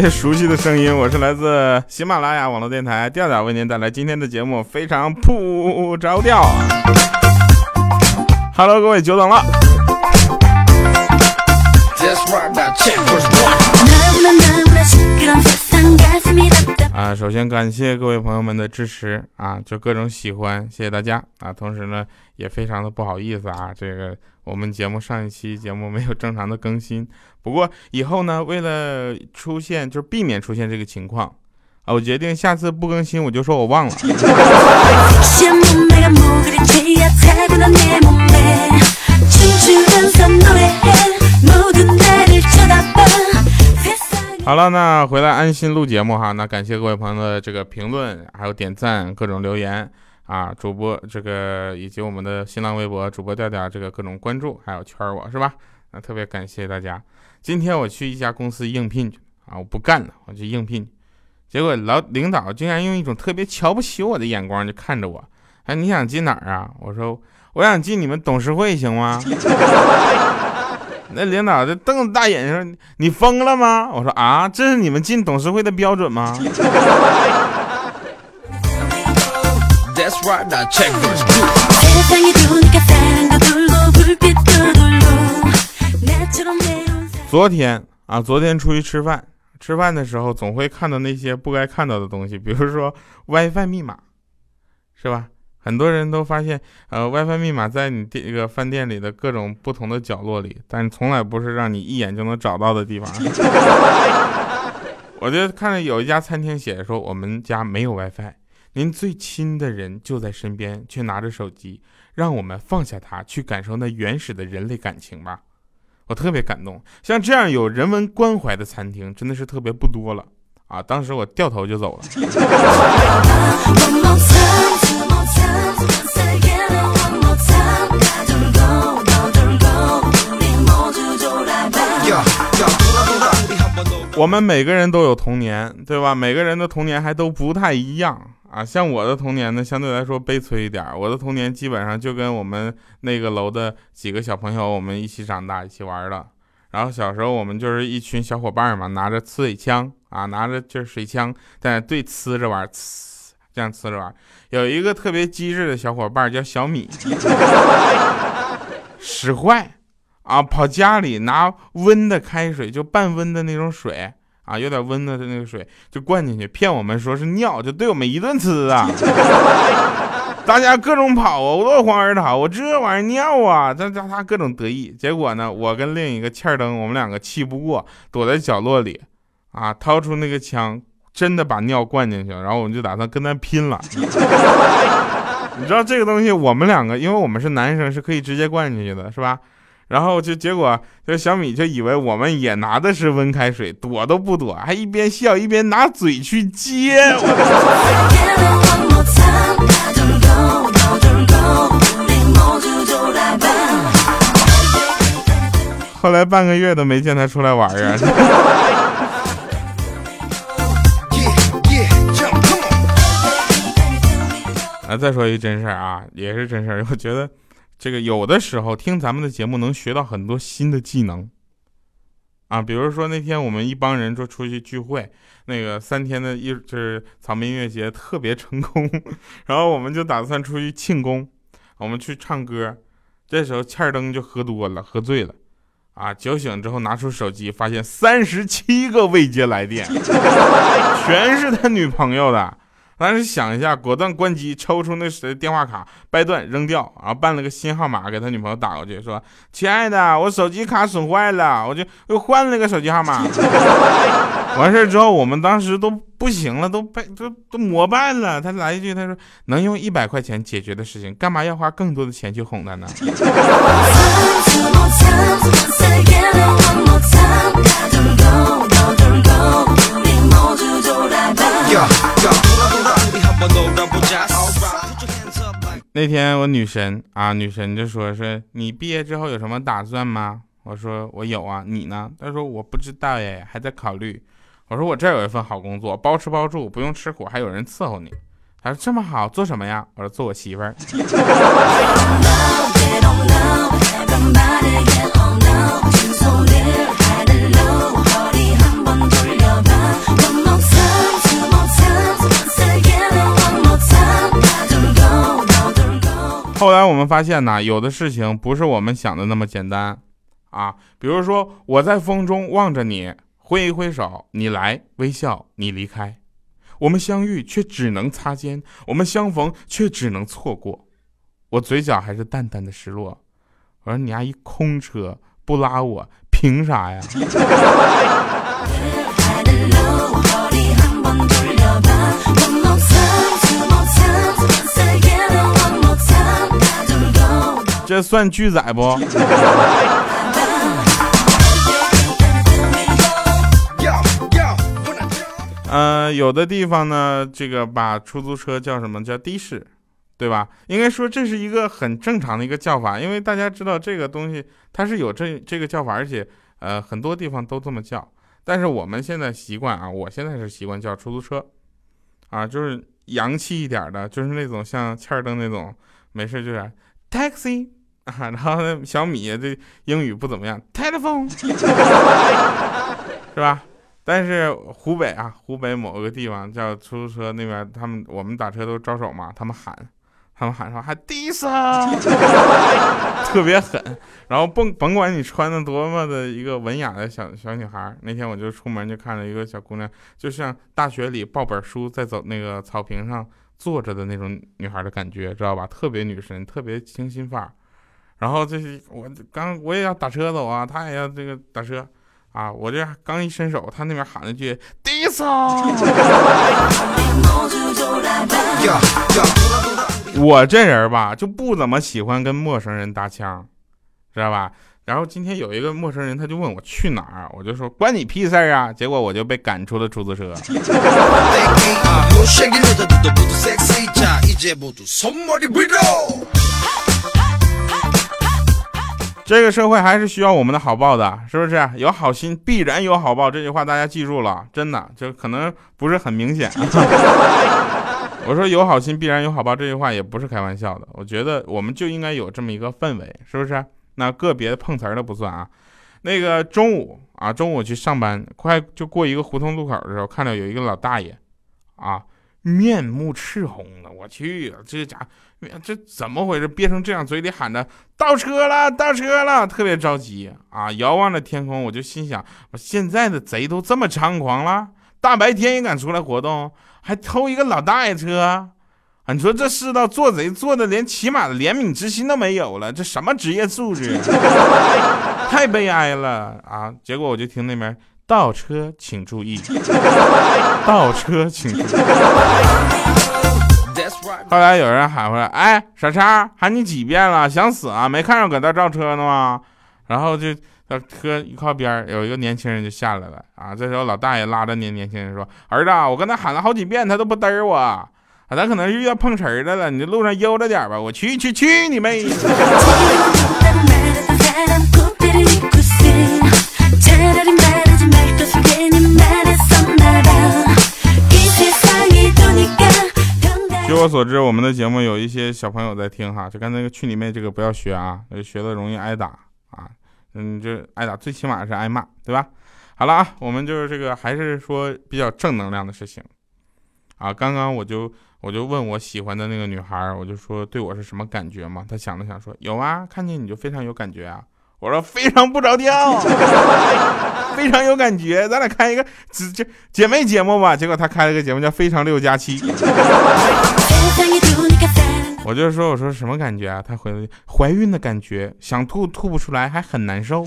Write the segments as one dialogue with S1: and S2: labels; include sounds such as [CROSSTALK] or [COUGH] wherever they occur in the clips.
S1: 别熟悉的声音，我是来自喜马拉雅网络电台调调为您带来今天的节目，非常不着调。Hello，各位久等了。啊，首先感谢各位朋友们的支持啊，就各种喜欢，谢谢大家啊。同时呢，也非常的不好意思啊，这个我们节目上一期节目没有正常的更新。不过以后呢，为了出现就是避免出现这个情况啊，我决定下次不更新，我就说我忘了。好了，那回来安心录节目哈。那感谢各位朋友的这个评论，还有点赞、各种留言啊。主播这个以及我们的新浪微博主播调调这个各种关注，还有圈我是吧？那特别感谢大家。今天我去一家公司应聘去啊，我不干了，我去应聘。结果老领导竟然用一种特别瞧不起我的眼光就看着我。哎，你想进哪儿啊？我说我想进你们董事会，行吗？[LAUGHS] 那领导就瞪大眼睛说：“你疯了吗？”我说：“啊，这是你们进董事会的标准吗？”昨天啊，昨天出去吃饭，吃饭的时候总会看到那些不该看到的东西，比如说 WiFi 密码，是吧？很多人都发现，呃，WiFi 密码在你这个饭店里的各种不同的角落里，但是从来不是让你一眼就能找到的地方。[LAUGHS] 我就看到有一家餐厅写着说，我们家没有 WiFi，您最亲的人就在身边，却拿着手机，让我们放下它，去感受那原始的人类感情吧。我特别感动，像这样有人文关怀的餐厅，真的是特别不多了啊！当时我掉头就走了。我们每个人都有童年，对吧？每个人的童年还都不太一样啊。像我的童年呢，相对来说悲催一点。我的童年基本上就跟我们那个楼的几个小朋友，我们一起长大，一起玩的。然后小时候我们就是一群小伙伴嘛，拿着刺水枪啊，拿着就是水枪在对呲着玩，呲这样呲着玩。有一个特别机智的小伙伴叫小米，使坏。啊，跑家里拿温的开水，就半温的那种水啊，有点温的那个水就灌进去，骗我们说是尿，就对我们一顿呲啊！[LAUGHS] 大家各种跑啊，我落荒而逃。我这玩意儿尿啊，他他他各种得意。结果呢，我跟另一个欠灯，我们两个气不过，躲在角落里啊，掏出那个枪，真的把尿灌进去了。然后我们就打算跟他拼了。[LAUGHS] 你知道这个东西，我们两个，因为我们是男生，是可以直接灌进去的，是吧？然后就结果，这小米就以为我们也拿的是温开水，躲都不躲，还一边笑一边拿嘴去接。后来半个月都没见他出来玩啊。[LAUGHS] 啊，再说一真事儿啊，也是真事儿，我觉得。这个有的时候听咱们的节目能学到很多新的技能，啊，比如说那天我们一帮人就出去聚会，那个三天的一就是草莓音乐节特别成功，[LAUGHS] 然后我们就打算出去庆功，我们去唱歌，这时候欠灯就喝多了，喝醉了，啊，酒醒之后拿出手机，发现三十七个未接来电，全是他女朋友的。当时想一下，果断关机，抽出那谁电话卡，掰断扔掉，然后办了个新号码给他女朋友打过去，说：“亲爱的，我手机卡损坏了，我就又换了个手机号码。[LAUGHS] ”完事之后，我们当时都不行了，都被都都膜拜了。他来一句，他说：“能用一百块钱解决的事情，干嘛要花更多的钱去哄他呢？” [LAUGHS] 那天我女神啊，女神就说说你毕业之后有什么打算吗？我说我有啊，你呢？她说我不知道耶，还在考虑。我说我这有一份好工作，包吃包住，不用吃苦，还有人伺候你。她说这么好，做什么呀？我说做我媳妇儿。后来我们发现呢，有的事情不是我们想的那么简单啊。比如说，我在风中望着你，挥一挥手，你来微笑，你离开，我们相遇却只能擦肩，我们相逢却只能错过。我嘴角还是淡淡的失落。我说你丫一空车不拉我，凭啥呀？[LAUGHS] 这算拒载不？呃，有的地方呢，这个把出租车叫什么叫的士，对吧？应该说这是一个很正常的一个叫法，因为大家知道这个东西它是有这这个叫法，而且呃很多地方都这么叫。但是我们现在习惯啊，我现在是习惯叫出租车，啊，就是洋气一点的，就是那种像欠儿灯那种，没事就是 taxi。然后小米这英语不怎么样，telephone，[LAUGHS] 是吧？但是湖北啊，湖北某个地方叫出租车那边，他们我们打车都招手嘛，他们喊，他们喊说还低声，特别狠。然后甭甭管你穿的多么的一个文雅的小小女孩，那天我就出门就看到一个小姑娘，就像大学里抱本书在走那个草坪上坐着的那种女孩的感觉，知道吧？特别女神，特别清新范儿。然后这是我刚我也要打车走啊，他也要这个打车，啊，我这刚一伸手，他那边喊了句“迪斯”，我这人吧就不怎么喜欢跟陌生人搭腔，知道吧？然后今天有一个陌生人，他就问我去哪儿，我就说关你屁事儿啊！结果我就被赶出了出租车。[LAUGHS] 这个社会还是需要我们的好报的，是不是？有好心必然有好报，这句话大家记住了，真的，就可能不是很明显。[LAUGHS] 我说有好心必然有好报，这句话也不是开玩笑的。我觉得我们就应该有这么一个氛围，是不是？那个别的碰瓷儿的不算啊。那个中午啊，中午去上班，快就过一个胡同路口的时候，看到有一个老大爷，啊。面目赤红的，我去，这家这怎么回事？憋成这样，嘴里喊着倒车了，倒车了，特别着急啊！遥望着天空，我就心想：现在的贼都这么猖狂了，大白天也敢出来活动，还偷一个老大爷车？你说这世道做贼做的连起码的怜悯之心都没有了，这什么职业素质？太悲哀了啊！结果我就听那边。倒车请注意，[LAUGHS] 倒车请注意。后来有人喊回来：“哎，傻叉，喊你几遍了？想死啊？没看着搁那倒车呢吗？”然后就车一靠边，有一个年轻人就下来了啊。这时候老大爷拉着年年轻人说：“儿子，我跟他喊了好几遍，他都不嘚儿我啊，他可能是遇到碰瓷儿的了。你这路上悠着点吧。”我去去去你妹！据我所知，我们的节目有一些小朋友在听哈，就刚才那个去你妹这个不要学啊，学的容易挨打啊，嗯，就挨打，最起码是挨骂，对吧？好了啊，我们就是这个还是说比较正能量的事情啊。刚刚我就我就问我喜欢的那个女孩，我就说对我是什么感觉嘛？她想了想说有啊，看见你就非常有感觉啊。我说非常不着调，[LAUGHS] 非常有感觉，咱俩开一个姐姐姐妹节目吧。结果她开了个节目叫《非常六加七》，我就说我说什么感觉啊？他回了怀孕的感觉，想吐吐不出来，还很难受。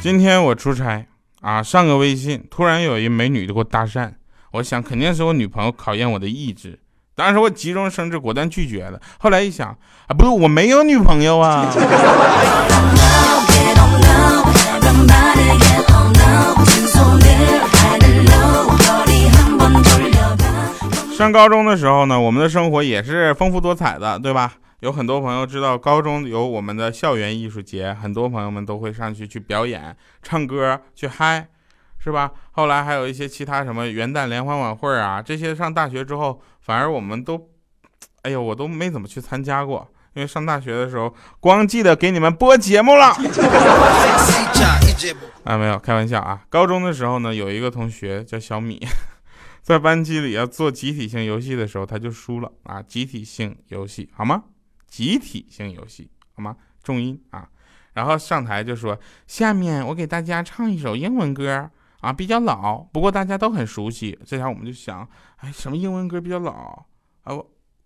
S1: 今天我出差啊，上个微信，突然有一美女就给我搭讪，我想肯定是我女朋友考验我的意志，当时我急中生智，果断拒绝了。后来一想，啊，不是我没有女朋友啊。上高中的时候呢，我们的生活也是丰富多彩的，对吧？有很多朋友知道，高中有我们的校园艺术节，很多朋友们都会上去去表演、唱歌、去嗨，是吧？后来还有一些其他什么元旦联欢晚会啊，这些上大学之后，反而我们都，哎呦，我都没怎么去参加过，因为上大学的时候光记得给你们播节目了。[LAUGHS] 啊，没有开玩笑啊。高中的时候呢，有一个同学叫小米，[LAUGHS] 在班级里要做集体性游戏的时候，他就输了啊。集体性游戏好吗？集体性游戏好吗？重音啊。然后上台就说：“下面我给大家唱一首英文歌啊，比较老，不过大家都很熟悉。”这下我们就想，哎，什么英文歌比较老啊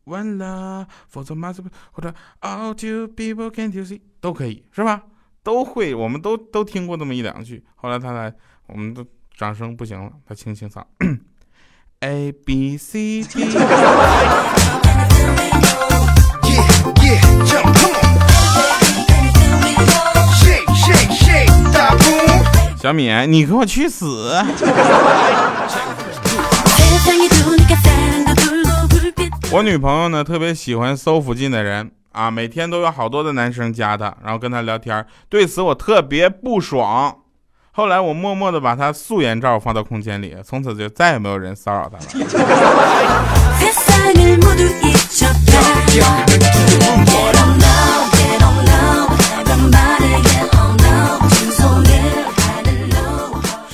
S1: ？One love for the mother，或者 All two people can't you see，都可以是吧？都会，我们都都听过那么一两句。后来他来，我们都掌声不行了，他清清嗓。[COUGHS] A B C D。[LAUGHS] 小米，你给我去死！我女朋友呢，特别喜欢搜附近的人啊，每天都有好多的男生加她，然后跟她聊天。对此我特别不爽。后来我默默的把她素颜照放到空间里，从此就再也没有人骚扰她了。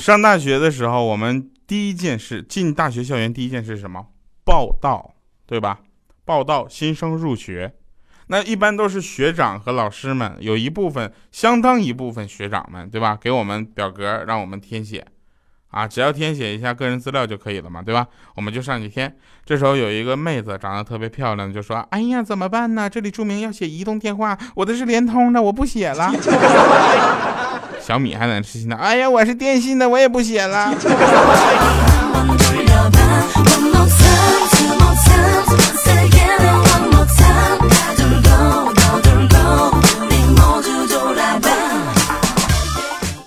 S1: 上大学的时候，我们第一件事进大学校园，第一件事是什么？报道。对吧？报道新生入学，那一般都是学长和老师们，有一部分相当一部分学长们，对吧？给我们表格让我们填写，啊，只要填写一下个人资料就可以了嘛，对吧？我们就上去填。这时候有一个妹子长得特别漂亮，就说：“哎呀，怎么办呢？这里注明要写移动电话，我的是联通的，我不写了。” [LAUGHS] 小米还在痴心的：“哎呀，我是电信的，我也不写了。”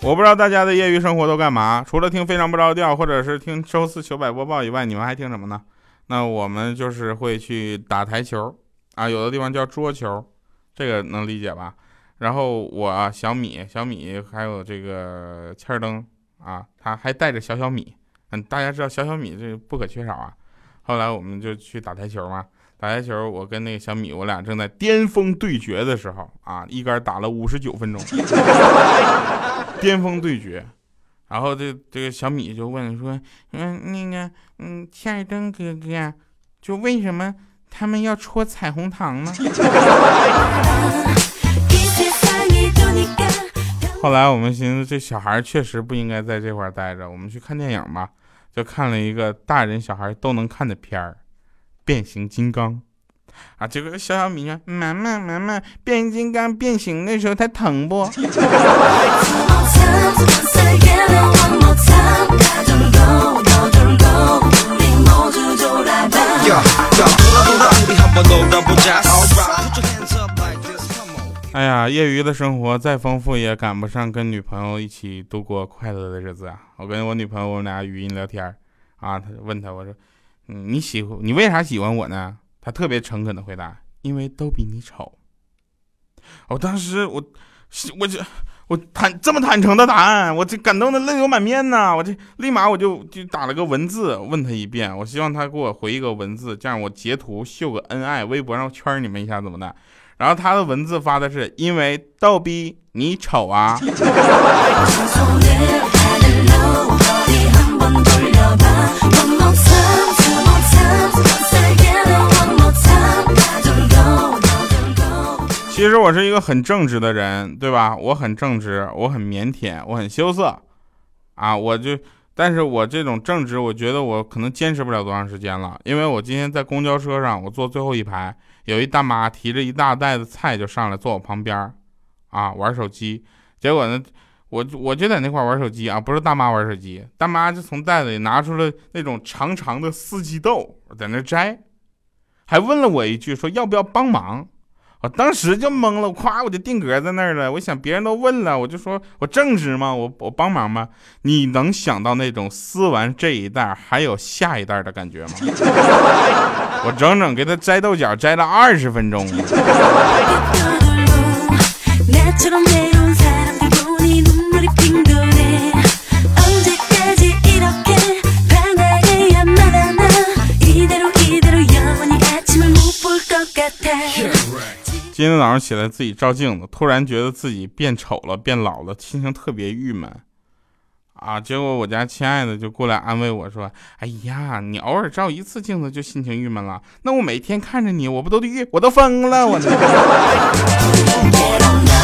S1: 我不知道大家的业余生活都干嘛，除了听非常不着调，或者是听周四糗百播报以外，你们还听什么呢？那我们就是会去打台球啊，有的地方叫桌球，这个能理解吧？然后我小米、小米还有这个欠儿灯啊，他还带着小小米，嗯，大家知道小小米这不可缺少啊。后来我们就去打台球嘛，打台球，我跟那个小米，我俩正在巅峰对决的时候啊，一杆打了五十九分钟。[LAUGHS] 巅峰对决，然后这这个小米就问说：“嗯，那个，嗯，欠儿灯哥哥，就为什么他们要戳彩虹糖呢？” [LAUGHS] 后来我们寻思，这小孩确实不应该在这块儿待着，我们去看电影吧。就看了一个大人小孩都能看的片儿，《变形金刚》。啊，这个小小米说：“妈妈，妈妈，变形金刚变形的时候，它疼不？”哎呀，业余的生活再丰富，也赶不上跟女朋友一起度过快乐的日子啊！我跟我女朋友，我们俩语音聊天儿啊，他问她，我说：“嗯，你喜欢你为啥喜欢我呢？”她特别诚恳的回答：“因为都比你丑。”我当时我我这我坦这么坦诚的答案，我这感动的泪流满面呐！我这立马我就就打了个文字问他一遍，我希望他给我回一个文字，这样我截图秀个恩爱，微博上圈你们一下怎么的？然后他的文字发的是：“因为逗逼你丑啊。”其实我是一个很正直的人，对吧？我很正直，我很腼腆，我很羞涩，啊，我就，但是我这种正直，我觉得我可能坚持不了多长时间了，因为我今天在公交车上，我坐最后一排，有一大妈提着一大袋子菜就上来坐我旁边，啊，玩手机，结果呢，我我就在那块玩手机啊，不是大妈玩手机，大妈就从袋子里拿出了那种长长的四季豆，在那摘，还问了我一句，说要不要帮忙。我当时就懵了，咵我就定格在那儿了。我想别人都问了，我就说我正直吗？我我帮忙吗？你能想到那种撕完这一袋还有下一袋的感觉吗？[LAUGHS] 我整整给他摘豆角摘了二十分钟。今天早上起来自己照镜子，突然觉得自己变丑了、变老了，心情特别郁闷。啊！结果我家亲爱的就过来安慰我说：“哎呀，你偶尔照一次镜子就心情郁闷了，那我每天看着你，我不都郁，我都疯了，我。[LAUGHS] ”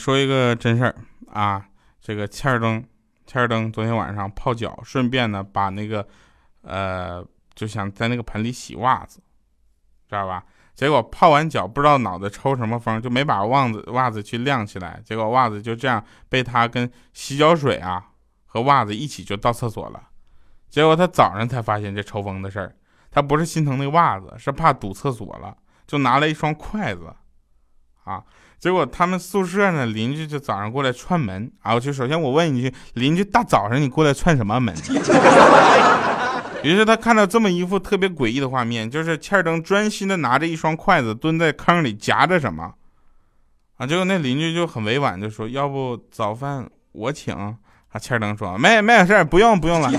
S1: 说一个真事儿啊。这个欠儿登，欠儿登昨天晚上泡脚，顺便呢把那个，呃，就想在那个盆里洗袜子，知道吧？结果泡完脚不知道脑子抽什么风，就没把袜子袜子去晾起来，结果袜子就这样被他跟洗脚水啊和袜子一起就到厕所了。结果他早上才发现这抽风的事儿，他不是心疼那个袜子，是怕堵厕所了，就拿了一双筷子，啊。结果他们宿舍呢，邻居就早上过来串门啊。我就首先我问一句，邻居大早上你过来串什么门？[LAUGHS] 于是他看到这么一幅特别诡异的画面，就是欠儿登专心的拿着一双筷子蹲在坑里夹着什么啊。结果那邻居就很委婉就说：“要不早饭我请？”啊，欠儿登说：“没没有事不用不用了。”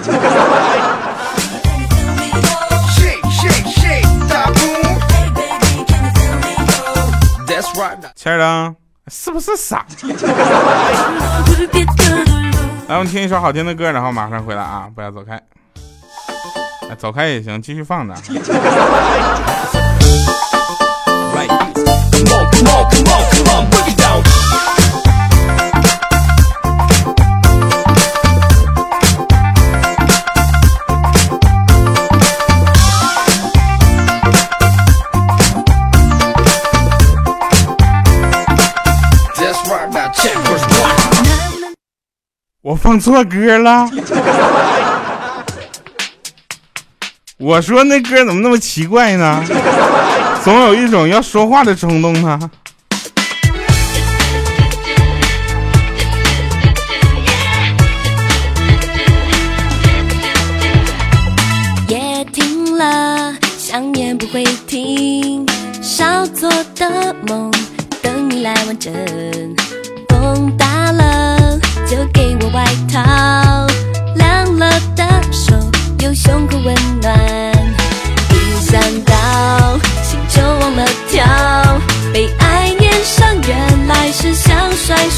S1: 钱儿登是不是傻？来，我们听一首好听的歌，然后马上回来啊！不要走开，走开也行，继续放着。我放错歌了，我说那歌怎么那么奇怪呢？总有一种要说话的冲动呢。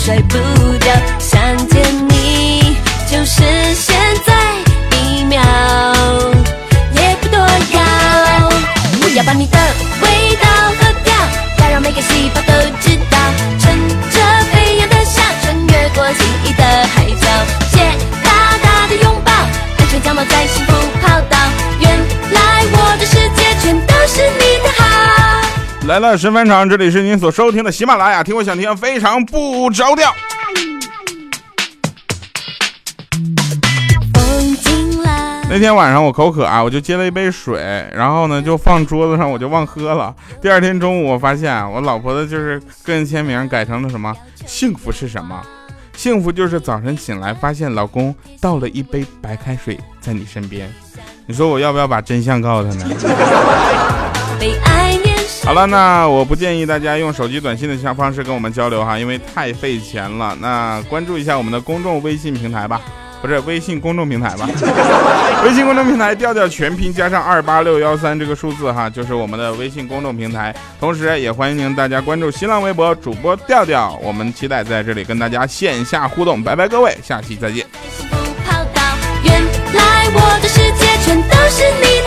S2: 甩甩不
S1: 了神返场，这里是您所收听的喜马拉雅，听我想听，非常不着调。那天晚上我口渴啊，我就接了一杯水，然后呢就放桌子上，我就忘喝了。第二天中午我发现我老婆的就是个人签名改成了什么？幸福是什么？幸福就是早晨醒来发现老公倒了一杯白开水在你身边，你说我要不要把真相告诉他呢？[LAUGHS] 好了，那我不建议大家用手机短信的方式跟我们交流哈，因为太费钱了。那关注一下我们的公众微信平台吧。不是微信公众平台吧？[LAUGHS] 微信公众平台调调全拼加上二八六幺三这个数字哈，就是我们的微信公众平台。同时也欢迎大家关注新浪微博主播调调，我们期待在这里跟大家线下互动。拜拜，各位，下期再见。原来我的世界全都是你